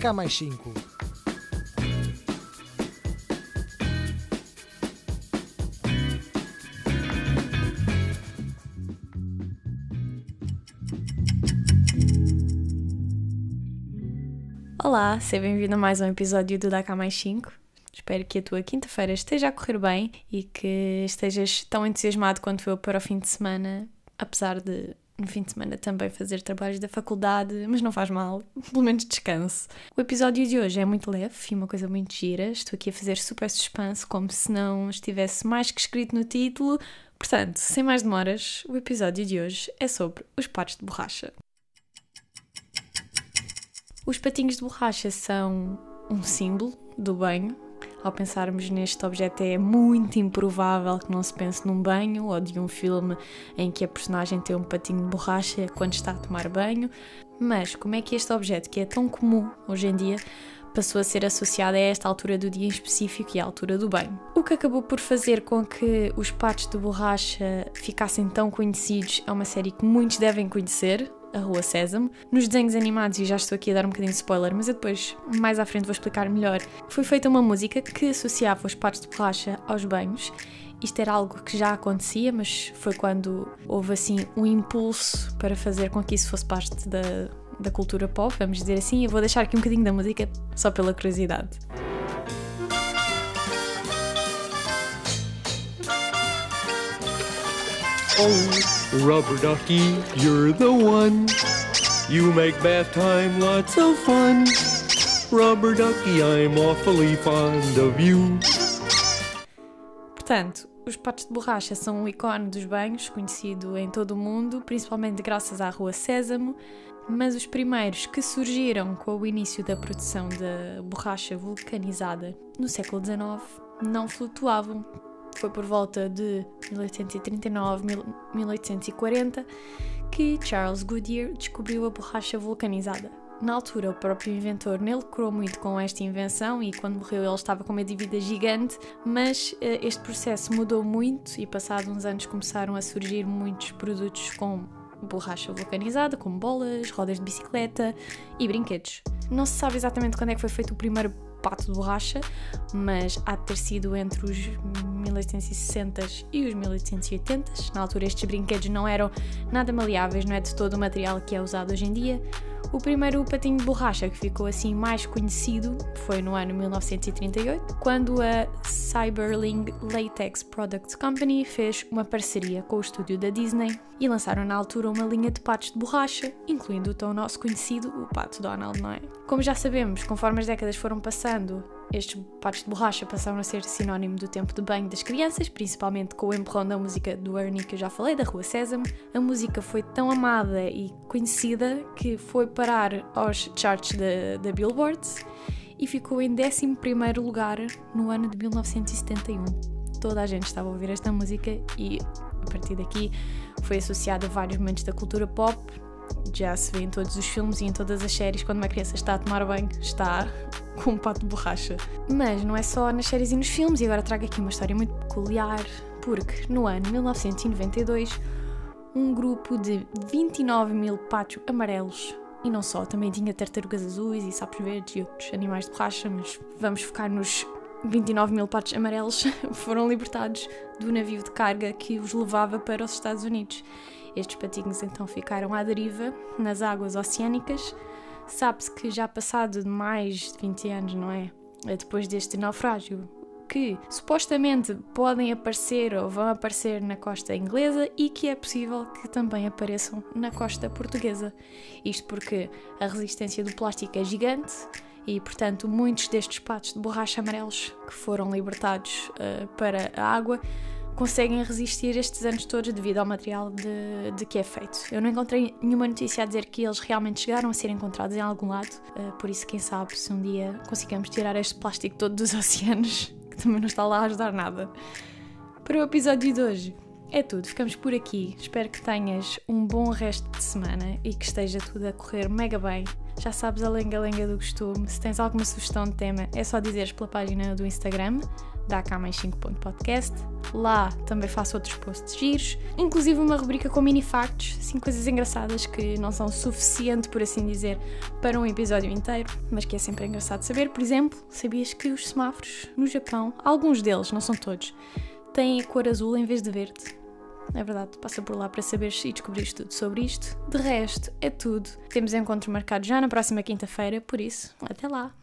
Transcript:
Cá Mais 5. Olá, seja bem-vindo a mais um episódio do Dá Mais 5. Espero que a tua quinta-feira esteja a correr bem e que estejas tão entusiasmado quanto eu para o fim de semana, apesar de no fim de semana também fazer trabalhos da faculdade, mas não faz mal, pelo menos descanso. O episódio de hoje é muito leve e uma coisa muito gira. Estou aqui a fazer super suspense, como se não estivesse mais que escrito no título. Portanto, sem mais demoras, o episódio de hoje é sobre os patos de borracha. Os patinhos de borracha são um símbolo do banho. Ao pensarmos neste objeto, é muito improvável que não se pense num banho ou de um filme em que a personagem tem um patinho de borracha quando está a tomar banho. Mas como é que este objeto, que é tão comum hoje em dia, passou a ser associado a esta altura do dia em específico e à altura do banho. O que acabou por fazer com que os patos de borracha ficassem tão conhecidos é uma série que muitos devem conhecer, a Rua Sésamo. Nos desenhos animados, e já estou aqui a dar um bocadinho de spoiler, mas eu depois, mais à frente, vou explicar melhor, foi feita uma música que associava os patos de borracha aos banhos. Isto era algo que já acontecia, mas foi quando houve assim um impulso para fazer com que isso fosse parte da, da cultura pop, vamos dizer assim. Eu vou deixar aqui um bocadinho da música só pela curiosidade. Oh, rubber ducky, you're the one. You make bath time lots of fun. Rubber ducky, I'm awfully fond of you. Portanto, os patos de borracha são um ícone dos banhos, conhecido em todo o mundo, principalmente graças à Rua Sésamo, mas os primeiros que surgiram com o início da produção da borracha vulcanizada no século XIX não flutuavam. Foi por volta de 1839-1840 que Charles Goodyear descobriu a borracha vulcanizada. Na altura, o próprio inventor nem lucrou muito com esta invenção e quando morreu ele estava com uma dívida gigante, mas uh, este processo mudou muito e passados uns anos começaram a surgir muitos produtos com borracha vulcanizada, como bolas, rodas de bicicleta e brinquedos. Não se sabe exatamente quando é que foi feito o primeiro pato de borracha, mas há de ter sido entre os 1860s e os 1880s. Na altura, estes brinquedos não eram nada maleáveis, não é de todo o material que é usado hoje em dia. O primeiro patinho de borracha que ficou assim mais conhecido foi no ano 1938, quando a Cyberling Latex Products Company fez uma parceria com o estúdio da Disney e lançaram na altura uma linha de patos de borracha, incluindo o tão nosso conhecido, o pato Donald, não é? Como já sabemos, conforme as décadas foram passando, estes patos de borracha passaram a ser sinónimo do tempo de banho das crianças, principalmente com o empurrão da música do Ernie que eu já falei, da Rua Sésamo. A música foi tão amada e conhecida que foi parar aos charts da Billboard e ficou em 11 lugar no ano de 1971. Toda a gente estava a ouvir esta música e a partir daqui foi associada a vários momentos da cultura pop, já se vê em todos os filmes e em todas as séries quando uma criança está a tomar banho, está com um pato de borracha. Mas não é só nas séries e nos filmes, e agora trago aqui uma história muito peculiar, porque no ano 1992 um grupo de 29 mil patos amarelos e não só, também tinha tartarugas azuis e sapos verdes e outros animais de borracha, mas vamos focar nos 29 mil patos amarelos foram libertados do navio de carga que os levava para os Estados Unidos. Estes patinhos então ficaram à deriva nas águas oceânicas. Sabe-se que já passado mais de 20 anos, não é? Depois deste naufrágio, que supostamente podem aparecer ou vão aparecer na costa inglesa e que é possível que também apareçam na costa portuguesa. Isto porque a resistência do plástico é gigante e, portanto, muitos destes patos de borracha amarelos que foram libertados uh, para a água conseguem resistir estes anos todos devido ao material de, de, que é feito. Eu não encontrei nenhuma notícia a dizer que eles realmente chegaram a ser encontrados em algum lado, uh, por isso, quem sabe, se um dia conseguimos tirar este plástico todo dos oceanos, que também não está lá a ajudar nada. Para o episódio de hoje, é tudo, ficamos por aqui. Espero que tenhas um bom resto de semana e que esteja tudo a correr mega bem. Já sabes a lenga-lenga do costume. Se tens alguma sugestão de tema, é só dizeres pela página do Instagram, da mais 5.podcast. Lá também faço outros posts giros, inclusive uma rubrica com mini factos, assim coisas engraçadas que não são suficiente, por assim dizer, para um episódio inteiro, mas que é sempre engraçado saber. Por exemplo, sabias que os semáforos no Japão, alguns deles, não são todos, têm a cor azul em vez de verde? É verdade, passa por lá para saberes e descobrires tudo sobre isto. De resto, é tudo. Temos encontro marcado já na próxima quinta-feira, por isso, até lá!